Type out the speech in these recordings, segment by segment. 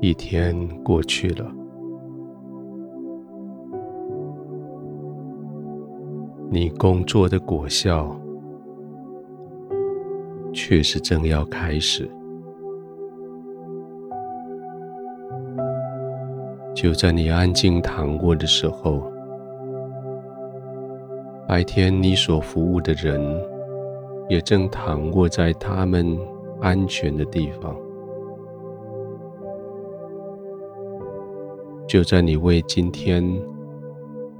一天过去了，你工作的果效却是正要开始。就在你安静躺卧的时候，白天你所服务的人也正躺卧在他们安全的地方。就在你为今天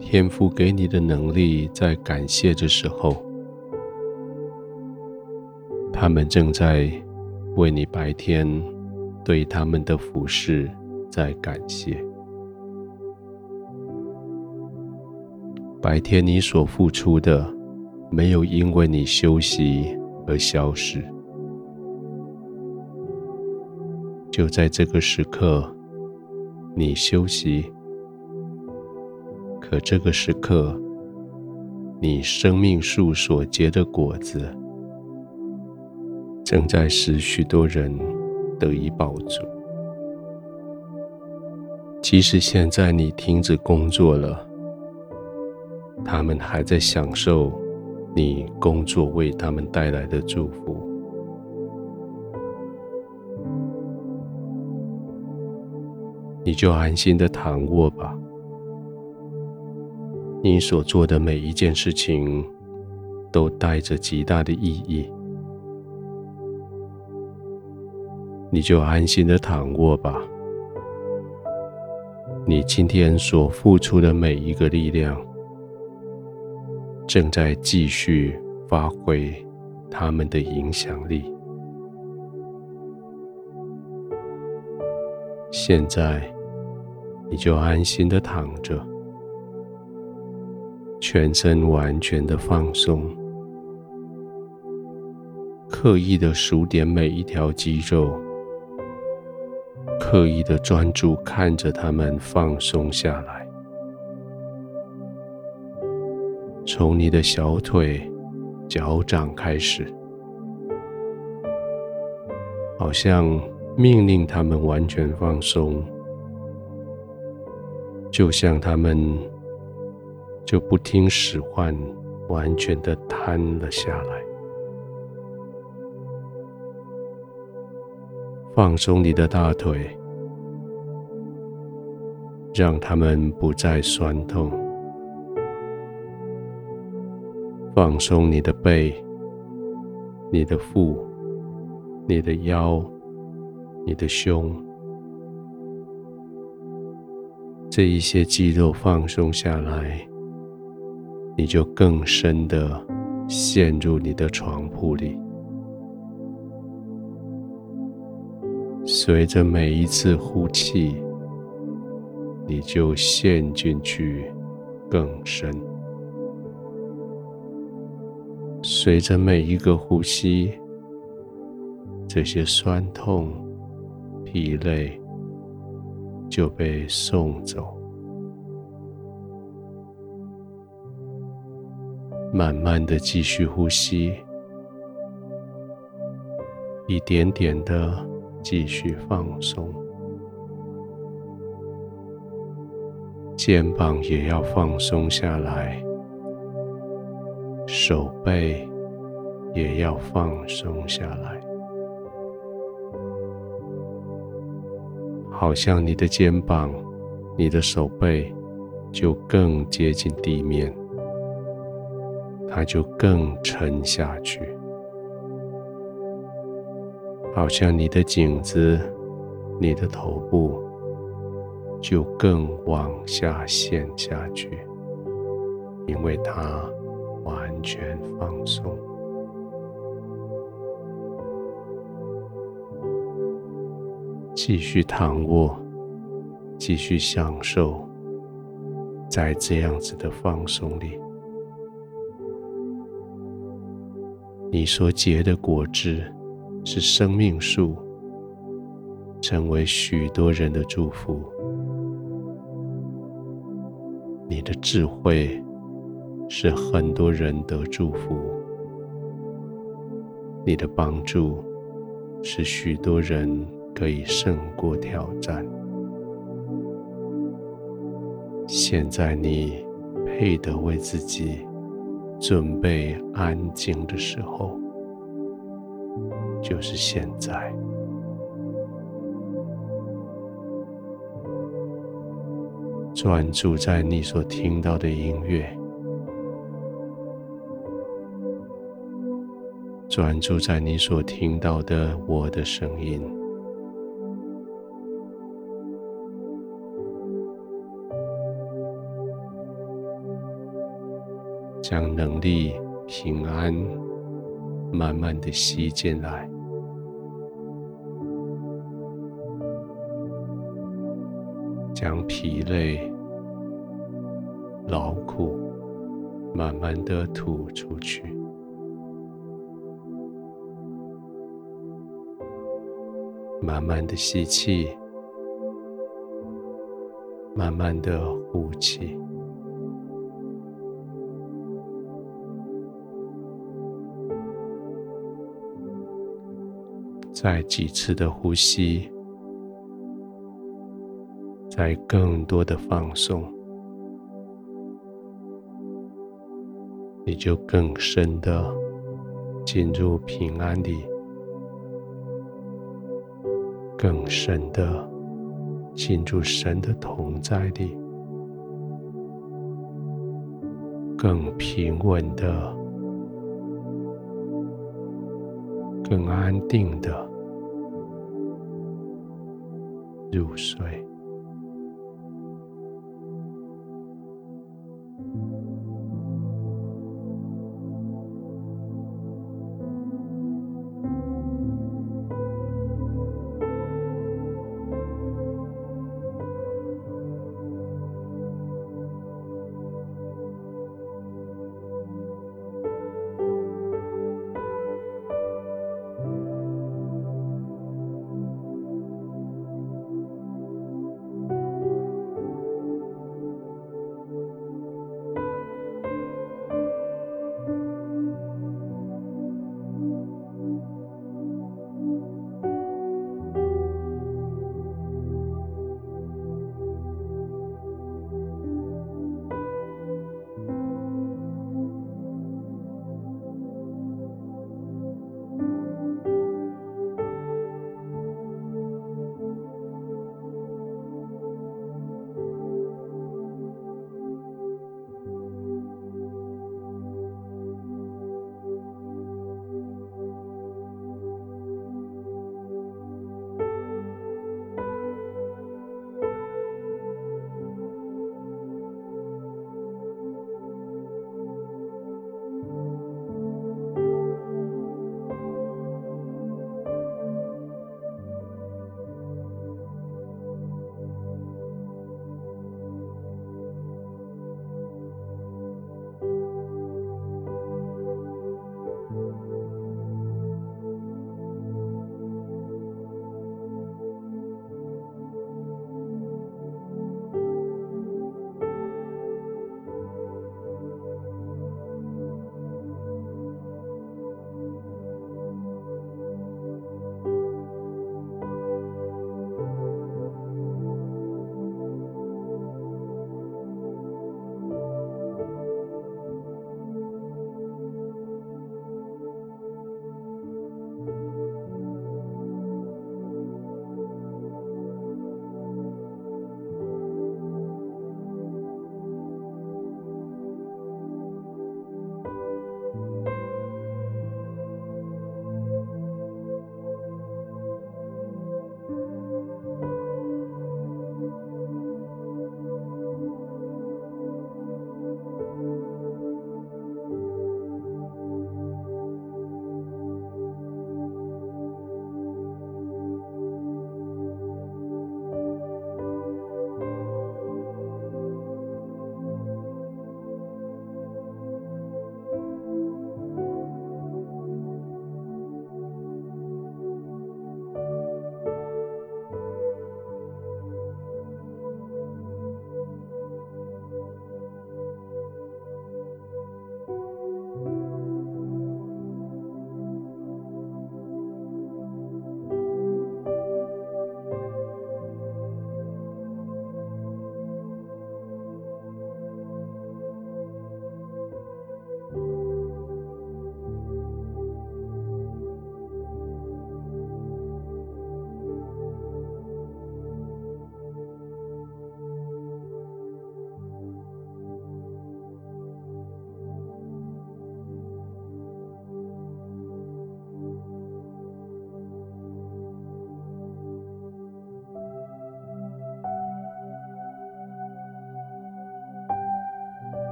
天赋给你的能力在感谢的时候，他们正在为你白天对他们的服事在感谢。白天你所付出的，没有因为你休息而消失。就在这个时刻，你休息，可这个时刻，你生命树所结的果子，正在使许多人得以保住。即使现在你停止工作了。他们还在享受你工作为他们带来的祝福，你就安心的躺卧吧。你所做的每一件事情都带着极大的意义，你就安心的躺卧吧。你今天所付出的每一个力量。正在继续发挥他们的影响力。现在，你就安心的躺着，全身完全的放松，刻意的数点每一条肌肉，刻意的专注看着他们放松下来。从你的小腿、脚掌开始，好像命令他们完全放松，就像他们就不听使唤，完全的瘫了下来。放松你的大腿，让他们不再酸痛。放松你的背、你的腹、你的腰、你的胸，这一些肌肉放松下来，你就更深的陷入你的床铺里。随着每一次呼气，你就陷进去更深。随着每一个呼吸，这些酸痛、疲累就被送走。慢慢的继续呼吸，一点点的继续放松，肩膀也要放松下来。手背也要放松下来，好像你的肩膀、你的手背就更接近地面，它就更沉下去，好像你的颈子、你的头部就更往下陷下去，因为它。完全放松，继续躺卧，继续享受在这样子的放松里，你所结的果子是生命树，成为许多人的祝福。你的智慧。是很多人的祝福，你的帮助是许多人可以胜过挑战。现在你配得为自己准备安静的时候，就是现在。专注在你所听到的音乐，专注在你所听到的我的声音，将能力、平安慢慢的吸进来。将疲累、劳苦慢慢的吐出去，慢慢的吸气，慢慢的呼气，再几次的呼吸。再更多的放松，你就更深的进入平安里，更深的进入神的同在里，更平稳的、更安定的入睡。